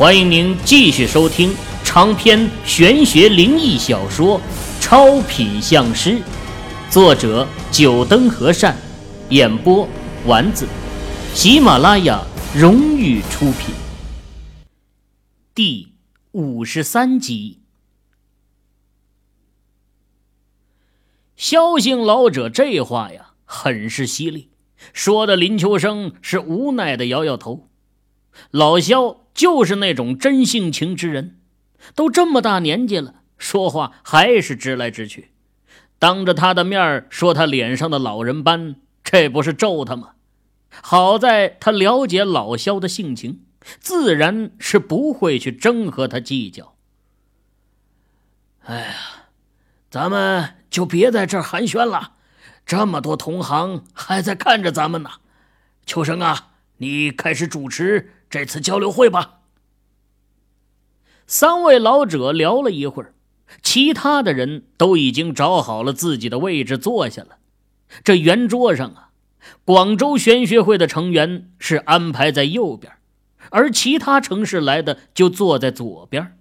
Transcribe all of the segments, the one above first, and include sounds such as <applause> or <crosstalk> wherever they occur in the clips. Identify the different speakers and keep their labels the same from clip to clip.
Speaker 1: 欢迎您继续收听长篇玄学灵异小说《超品相师》，作者：九灯和善，演播：丸子，喜马拉雅荣誉出品。第五十三集，萧姓老者这话呀，很是犀利，说的林秋生是无奈的摇摇头。老萧。就是那种真性情之人，都这么大年纪了，说话还是直来直去。当着他的面说他脸上的老人斑，这不是咒他吗？好在他了解老肖的性情，自然是不会去争和他计较。
Speaker 2: 哎呀，咱们就别在这儿寒暄了，这么多同行还在看着咱们呢。秋生啊，你开始主持。这次交流会吧。
Speaker 1: 三位老者聊了一会儿，其他的人都已经找好了自己的位置坐下了。这圆桌上啊，广州玄学会的成员是安排在右边，而其他城市来的就坐在左边。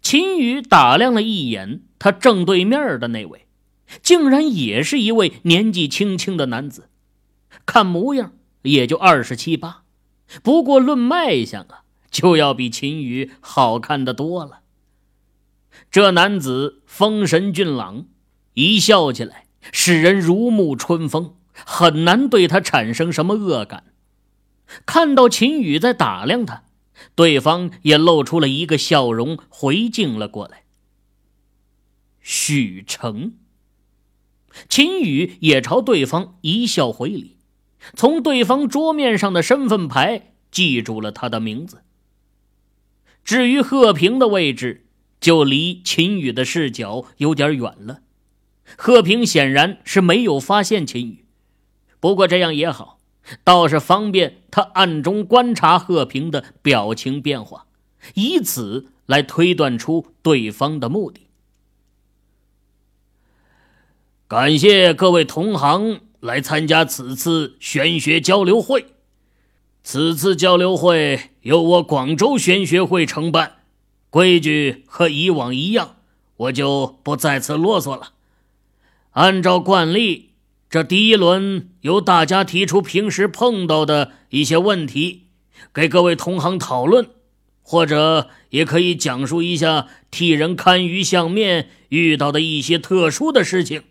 Speaker 1: 秦宇打量了一眼他正对面的那位，竟然也是一位年纪轻轻的男子，看模样也就二十七八。不过论卖相啊，就要比秦羽好看的多了。这男子风神俊朗，一笑起来使人如沐春风，很难对他产生什么恶感。看到秦羽在打量他，对方也露出了一个笑容，回敬了过来。许成，秦羽也朝对方一笑回礼。从对方桌面上的身份牌记住了他的名字。至于贺平的位置，就离秦宇的视角有点远了。贺平显然是没有发现秦宇，不过这样也好，倒是方便他暗中观察贺平的表情变化，以此来推断出对方的目的。
Speaker 2: 感谢各位同行。来参加此次玄学交流会。此次交流会由我广州玄学会承办，规矩和以往一样，我就不再次啰嗦了。按照惯例，这第一轮由大家提出平时碰到的一些问题，给各位同行讨论，或者也可以讲述一下替人看鱼相面遇到的一些特殊的事情。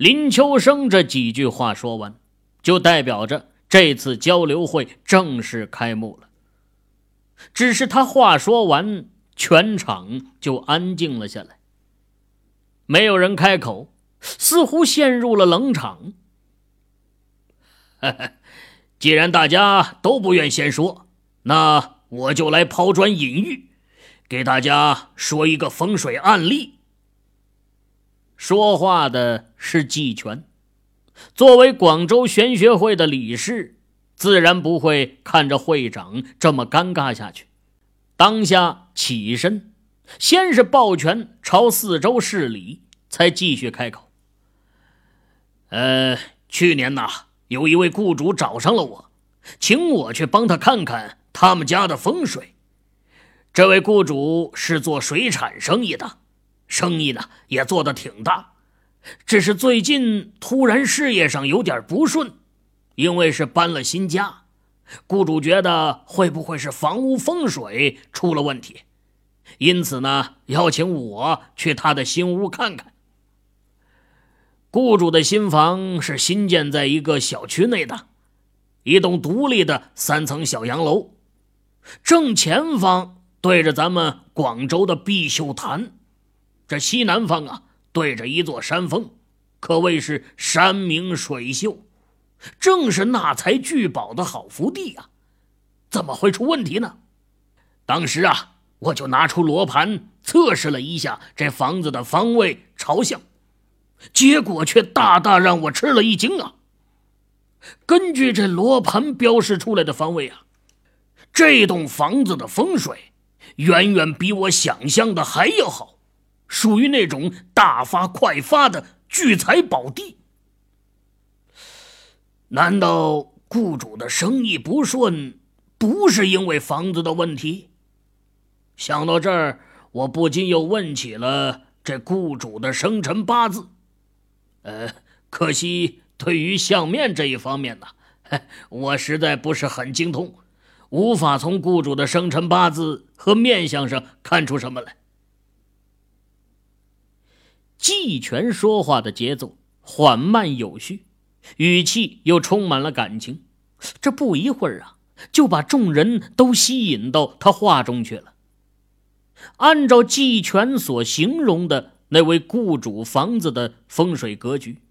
Speaker 1: 林秋生这几句话说完，就代表着这次交流会正式开幕了。只是他话说完，全场就安静了下来，没有人开口，似乎陷入了冷场。<laughs>
Speaker 2: 既然大家都不愿先说，那我就来抛砖引玉，给大家说一个风水案例。
Speaker 1: 说话的是季全，作为广州玄学会的理事，自然不会看着会长这么尴尬下去。当下起身，先是抱拳朝四周施礼，才继续开口：“
Speaker 2: 呃，去年呐，有一位雇主找上了我，请我去帮他看看他们家的风水。这位雇主是做水产生意的。”生意呢也做得挺大，只是最近突然事业上有点不顺，因为是搬了新家，雇主觉得会不会是房屋风水出了问题，因此呢邀请我去他的新屋看看。雇主的新房是新建在一个小区内的，一栋独立的三层小洋楼，正前方对着咱们广州的碧秀潭。这西南方啊，对着一座山峰，可谓是山明水秀，正是纳财聚宝的好福地啊！怎么会出问题呢？当时啊，我就拿出罗盘测试了一下这房子的方位朝向，结果却大大让我吃了一惊啊！根据这罗盘标示出来的方位啊，这栋房子的风水远远比我想象的还要好。属于那种大发快发的聚财宝地。难道雇主的生意不顺，
Speaker 1: 不是因为房子的问题。想到这儿，我不禁又问起了这雇主的生辰八字。呃，可惜对于相面这一方面呢，<laughs> 我实在不是很精通，无法从雇主的生辰八字和面相上看出什么来。
Speaker 3: 季全说话的节奏缓慢有序，语气又充满了感情。这不一会儿啊，就把众人都吸引到他话中去了。按照季全所形容的那位雇主房子的风水格局，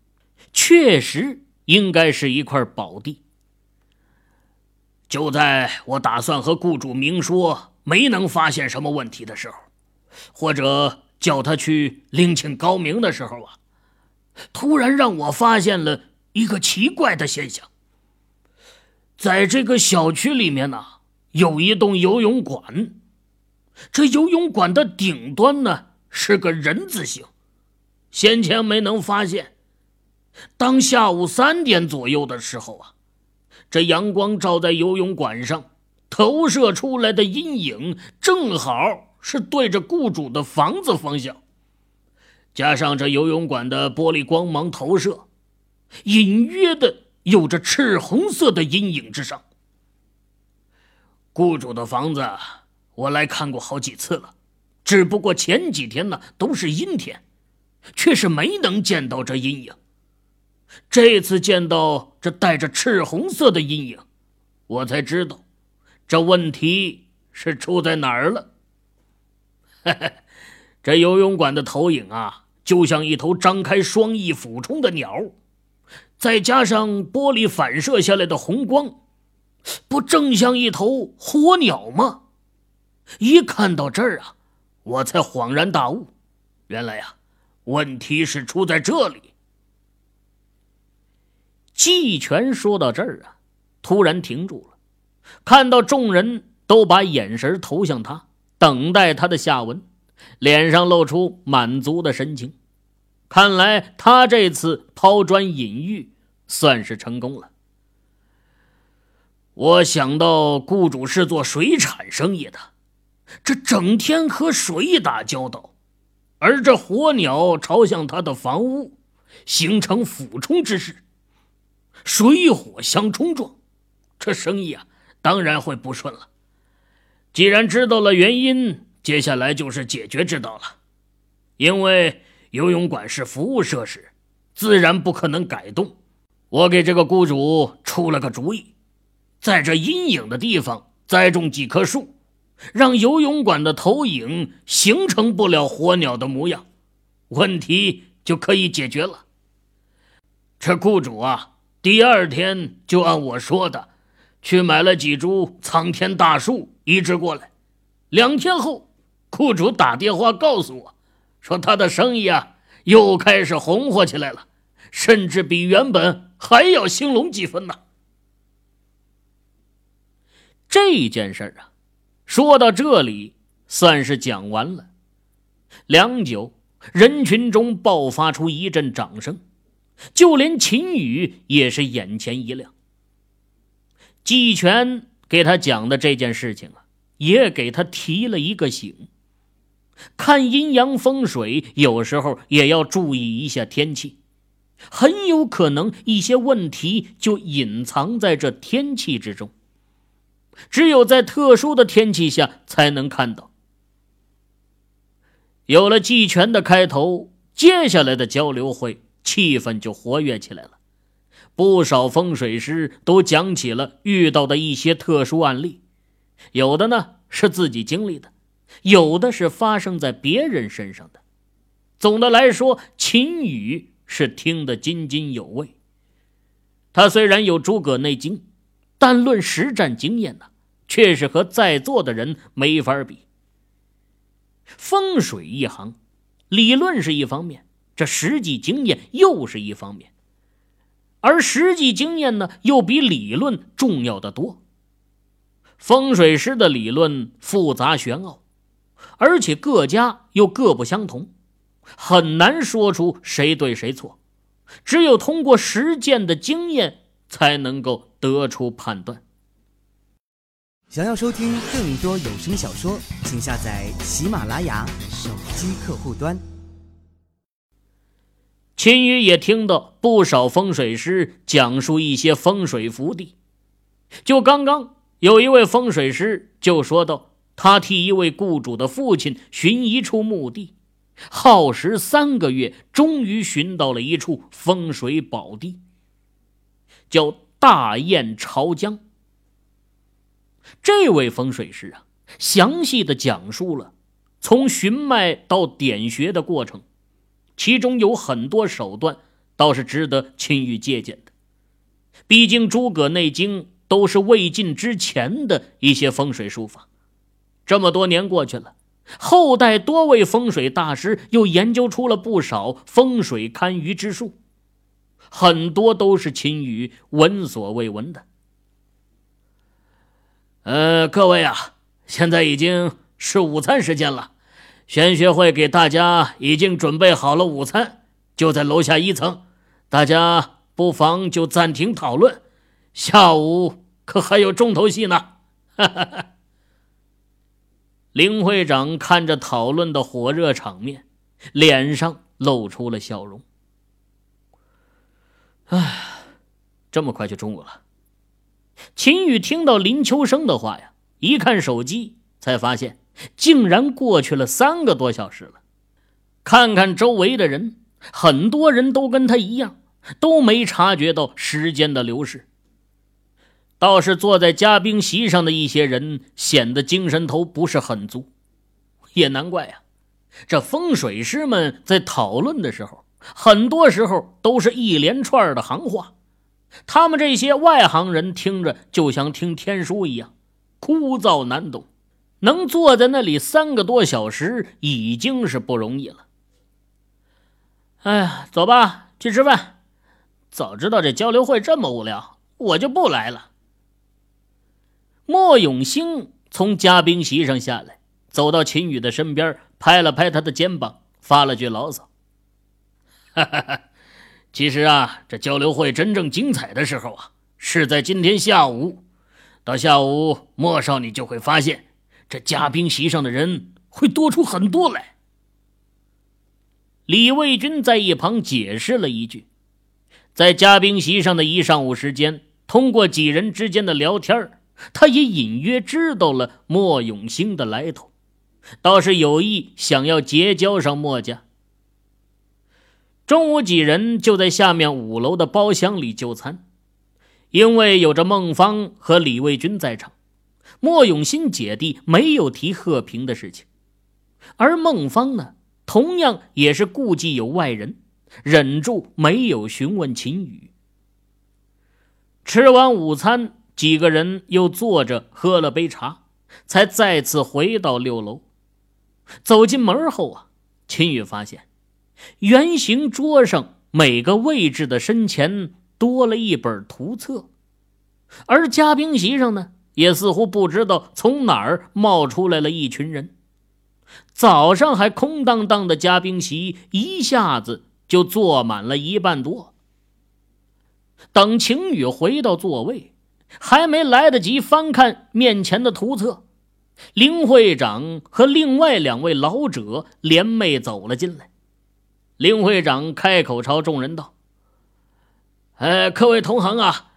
Speaker 3: 确实应该是一块宝地。
Speaker 1: 就在我打算和雇主明说没能发现什么问题的时候，或者叫他去另请高明的时候啊，突然让我发现了一个奇怪的现象。在这个小区里面呢，有一栋游泳馆。这游泳馆的顶端呢是个人字形，先前没能发现。当下午三点左右的时候啊，这阳光照在游泳馆上，投射出来的阴影正好是对着雇主的房子方向，加上这游泳馆的玻璃光芒投射，隐约的。有着赤红色的阴影之上，雇主的房子我来看过好几次了，只不过前几天呢都是阴天，却是没能见到这阴影。这次见到这带着赤红色的阴影，我才知道这问题是出在哪儿了。嘿嘿，这游泳馆的投影啊，就像一头张开双翼俯冲的鸟。再加上玻璃反射下来的红光，不正像一头火鸟吗？一看到这儿啊，我才恍然大悟，原来呀，问题是出在这里。
Speaker 3: 季全说到这儿啊，突然停住了，看到众人都把眼神投向他，等待他的下文，脸上露出满足的神情。看来他这次抛砖引玉算是成功了。
Speaker 1: 我想到雇主是做水产生意的，这整天和水打交道，而这火鸟朝向他的房屋，形成俯冲之势，水火相冲撞，这生意啊当然会不顺了。既然知道了原因，接下来就是解决之道了，因为。游泳馆是服务设施，自然不可能改动。我给这个雇主出了个主意，在这阴影的地方栽种几棵树，让游泳馆的投影形成不了火鸟的模样，问题就可以解决了。这雇主啊，第二天就按我说的，去买了几株苍天大树移植过来。两天后，雇主打电话告诉我。说他的生意啊，又开始红火起来了，甚至比原本还要兴隆几分呢。
Speaker 3: 这件事啊，说到这里算是讲完了。良久，人群中爆发出一阵掌声，就连秦宇也是眼前一亮。季全给他讲的这件事情啊，也给他提了一个醒。看阴阳风水，有时候也要注意一下天气，很有可能一些问题就隐藏在这天气之中，只有在特殊的天气下才能看到。有了季全的开头，接下来的交流会气氛就活跃起来了，不少风水师都讲起了遇到的一些特殊案例，有的呢是自己经历的。有的是发生在别人身上的。总的来说，秦羽是听得津津有味。他虽然有诸葛内经，但论实战经验呢，却是和在座的人没法比。风水一行，理论是一方面，这实际经验又是一方面，而实际经验呢，又比理论重要的多。风水师的理论复杂玄奥。而且各家又各不相同，很难说出谁对谁错，只有通过实践的经验才能够得出判断。
Speaker 4: 想要收听更多有声小说，请下载喜马拉雅手机客户端。
Speaker 1: 秦宇也听到不少风水师讲述一些风水福地，就刚刚有一位风水师就说到，他替一位雇主的父亲寻一处墓地，耗时三个月，终于寻到了一处风水宝地，叫大雁朝江。这位风水师啊，详细的讲述了从寻脉到点穴的过程，其中有很多手段倒是值得秦玉借鉴的。毕竟诸葛内经都是魏晋之前的一些风水术法，这么多年过去了，后代多位风水大师又研究出了不少风水堪舆之术，很多都是秦羽闻所未闻的。
Speaker 2: 呃，各位啊，现在已经是午餐时间了，玄学会给大家已经准备好了午餐，就在楼下一层，大家不妨就暂停讨论，下午可还有重头戏呢。哈哈哈。
Speaker 1: 林会长看着讨论的火热场面，脸上露出了笑容。唉，这么快就中午了。秦宇听到林秋生的话呀，一看手机，才发现竟然过去了三个多小时了。看看周围的人，很多人都跟他一样，都没察觉到时间的流逝。倒是坐在嘉宾席上的一些人显得精神头不是很足，也难怪呀。这风水师们在讨论的时候，很多时候都是一连串的行话。他们这些外行人听着就像听天书一样，枯燥难懂。能坐在那里三个多小时，已经是不容易了。哎呀，走吧，去吃饭。早知道这交流会这么无聊，我就不来了。莫永兴从嘉宾席上下来，走到秦宇的身边，拍了拍他的肩膀，发了句牢骚：“
Speaker 2: 哈哈哈。”其实啊，这交流会真正精彩的时候啊，是在今天下午。到下午，莫少你就会发现，这嘉宾席上的人会多出很多来。
Speaker 1: 李卫军在一旁解释了一句：“在嘉宾席上的一上午时间，通过几人之间的聊天，他也隐约知道了莫永兴的来头，倒是有意想要结交上莫家。”中午，几人就在下面五楼的包厢里就餐。因为有着孟芳和李卫军在场，莫永新姐弟没有提贺平的事情。而孟芳呢，同样也是顾忌有外人，忍住没有询问秦宇。吃完午餐，几个人又坐着喝了杯茶，才再次回到六楼。走进门后啊，秦宇发现。圆形桌上每个位置的身前多了一本图册，而嘉宾席上呢，也似乎不知道从哪儿冒出来了一群人。早上还空荡荡的嘉宾席，一下子就坐满了一半多。等晴雨回到座位，还没来得及翻看面前的图册，林会长和另外两位老者联袂走了进来。林会长开口朝众人道：“
Speaker 2: 哎，各位同行啊，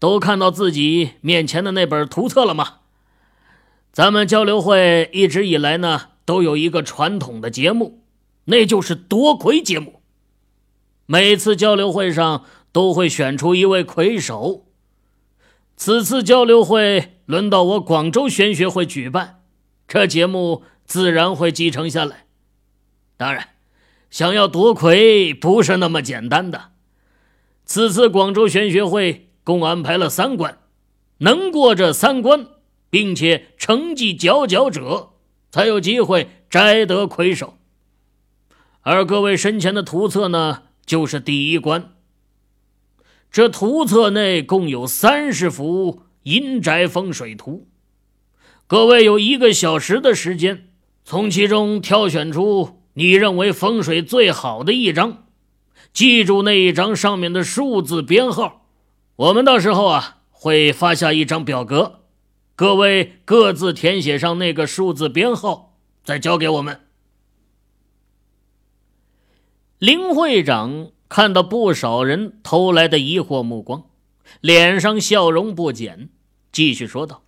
Speaker 2: 都看到自己面前的那本图册了吗？咱们交流会一直以来呢，都有一个传统的节目，那就是夺魁节目。每次交流会上都会选出一位魁首。此次交流会轮到我广州玄学会举办，这节目自然会继承下来。当然。”想要夺魁不是那么简单的。此次广州玄学会共安排了三关，能过这三关，并且成绩佼佼者，才有机会摘得魁首。而各位身前的图册呢，就是第一关。这图册内共有三十幅阴宅风水图，各位有一个小时的时间，从其中挑选出。你认为风水最好的一张，记住那一张上面的数字编号。我们到时候啊会发下一张表格，各位各自填写上那个数字编号，再交给我们。
Speaker 1: 林会长看到不少人投来的疑惑目光，脸上笑容不减，继续说道：“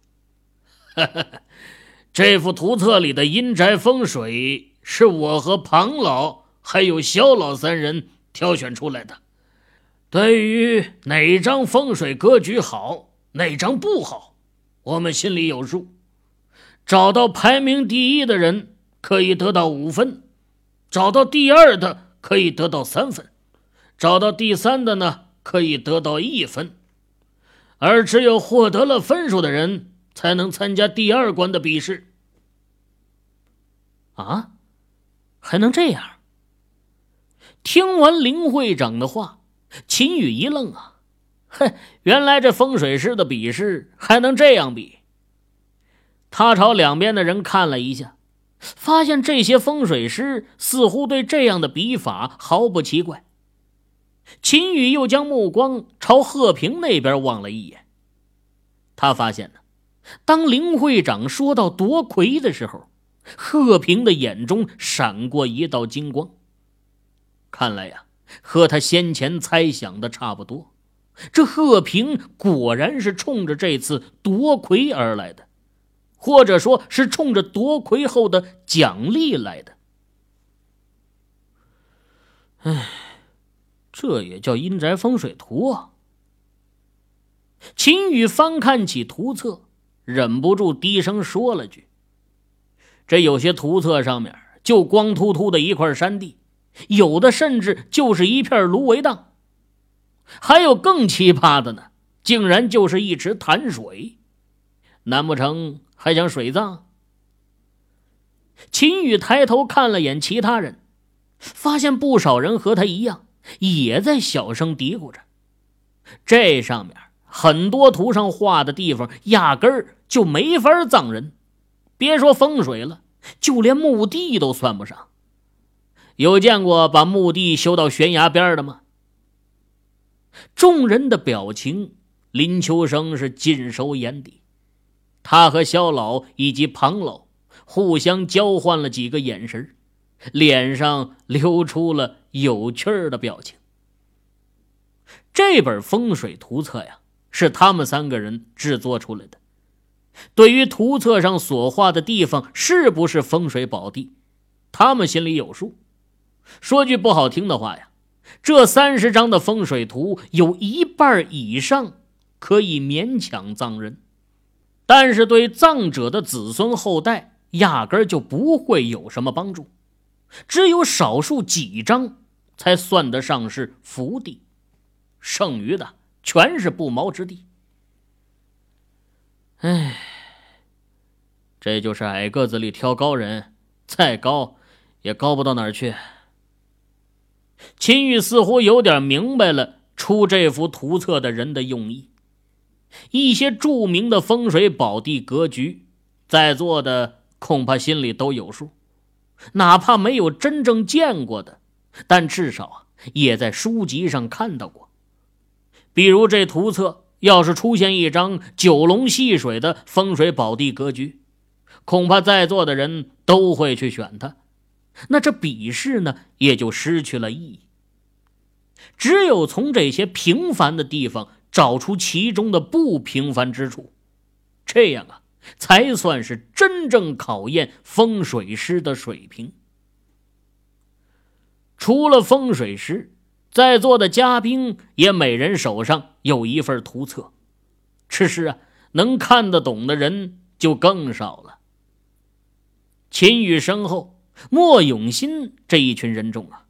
Speaker 1: <laughs>
Speaker 2: 这幅图册里的阴宅风水是我和庞老还有肖老三人挑选出来的。对于哪张风水格局好，哪张不好，我们心里有数。找到排名第一的人可以得到五分，找到第二的。”可以得到三分，找到第三的呢，可以得到一分，而只有获得了分数的人才能参加第二关的比试。
Speaker 1: 啊，还能这样？听完林会长的话，秦宇一愣啊，哼，原来这风水师的比试还能这样比。他朝两边的人看了一下。发现这些风水师似乎对这样的笔法毫不奇怪。秦宇又将目光朝贺平那边望了一眼，他发现呢，当林会长说到夺魁的时候，贺平的眼中闪过一道金光。看来呀，和他先前猜想的差不多，这贺平果然是冲着这次夺魁而来的。或者说是冲着夺魁后的奖励来的。唉，这也叫阴宅风水图啊！秦宇翻看起图册，忍不住低声说了句：“这有些图册上面就光秃秃的一块山地，有的甚至就是一片芦苇荡，还有更奇葩的呢，竟然就是一池潭水，难不成？”还想水葬？秦宇抬头看了眼其他人，发现不少人和他一样，也在小声嘀咕着：“这上面很多图上画的地方，压根儿就没法葬人。别说风水了，就连墓地都算不上。有见过把墓地修到悬崖边的吗？”众人的表情，林秋生是尽收眼底。他和肖老以及庞老互相交换了几个眼神，脸上流出了有趣儿的表情。这本风水图册呀，是他们三个人制作出来的。对于图册上所画的地方是不是风水宝地，他们心里有数。说句不好听的话呀，这三十张的风水图有一半以上可以勉强葬人。但是对葬者的子孙后代压根就不会有什么帮助，只有少数几张才算得上是福地，剩余的全是不毛之地。唉，这就是矮个子里挑高人，再高也高不到哪儿去。秦玉似乎有点明白了出这幅图册的人的用意。一些著名的风水宝地格局，在座的恐怕心里都有数，哪怕没有真正见过的，但至少，也在书籍上看到过。比如这图册要是出现一张九龙戏水的风水宝地格局，恐怕在座的人都会去选它，那这比试呢，也就失去了意义。只有从这些平凡的地方。找出其中的不平凡之处，这样啊，才算是真正考验风水师的水平。除了风水师，在座的嘉宾也每人手上有一份图册，只是啊，能看得懂的人就更少了。秦羽身后，莫永新这一群人中啊，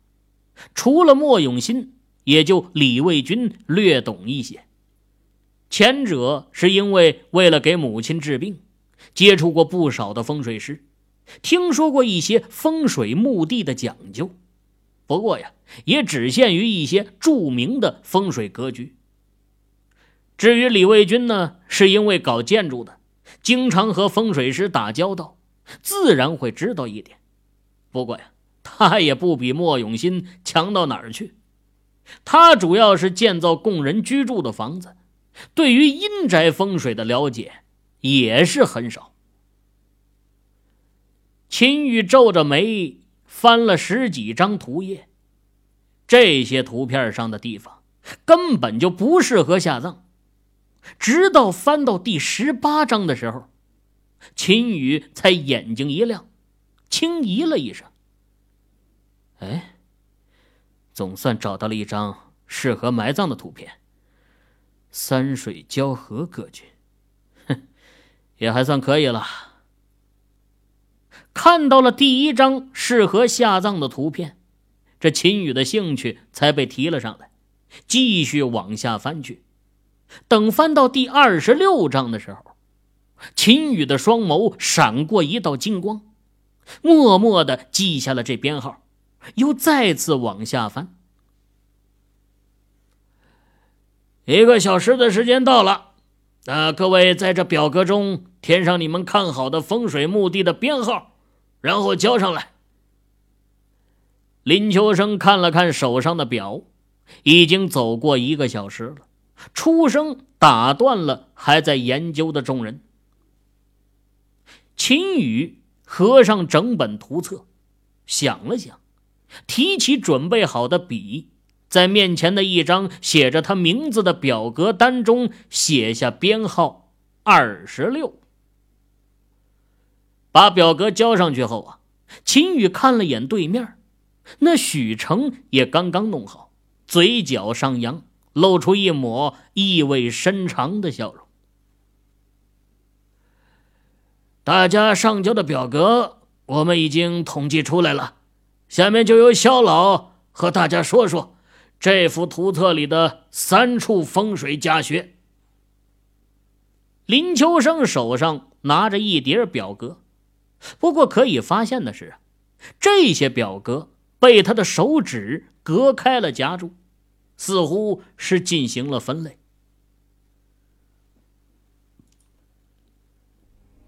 Speaker 1: 除了莫永新，也就李卫军略懂一些。前者是因为为了给母亲治病，接触过不少的风水师，听说过一些风水墓地的讲究。不过呀，也只限于一些著名的风水格局。至于李卫军呢，是因为搞建筑的，经常和风水师打交道，自然会知道一点。不过呀，他也不比莫永新强到哪儿去。他主要是建造供人居住的房子。对于阴宅风水的了解，也是很少。秦宇皱着眉翻了十几张图页，这些图片上的地方根本就不适合下葬。直到翻到第十八章的时候，秦宇才眼睛一亮，轻咦了一声：“哎，总算找到了一张适合埋葬的图片。三水交合格局，哼，也还算可以了。”看到了第一张适合下葬的图片，这秦宇的兴趣才被提了上来，继续往下翻去。等翻到第二十六章的时候，秦宇的双眸闪过一道金光，默默的记下了这编号，又再次往下翻。
Speaker 2: 一个小时的时间到了，那各位在这表格中填上你们看好的风水墓地的编号。然后交上来。
Speaker 1: 林秋生看了看手上的表，已经走过一个小时了。出声打断了还在研究的众人。秦宇合上整本图册，想了想，提起准备好的笔，在面前的一张写着他名字的表格单中写下编号二十六。把表格交上去后啊，秦宇看了眼对面，那许成也刚刚弄好，嘴角上扬，露出一抹意味深长的笑容。
Speaker 2: 大家上交的表格我们已经统计出来了，下面就由肖老和大家说说这幅图册里的三处风水家穴。
Speaker 1: 林秋生手上拿着一叠表格。不过可以发现的是，这些表格被他的手指隔开了夹住，似乎是进行了分类。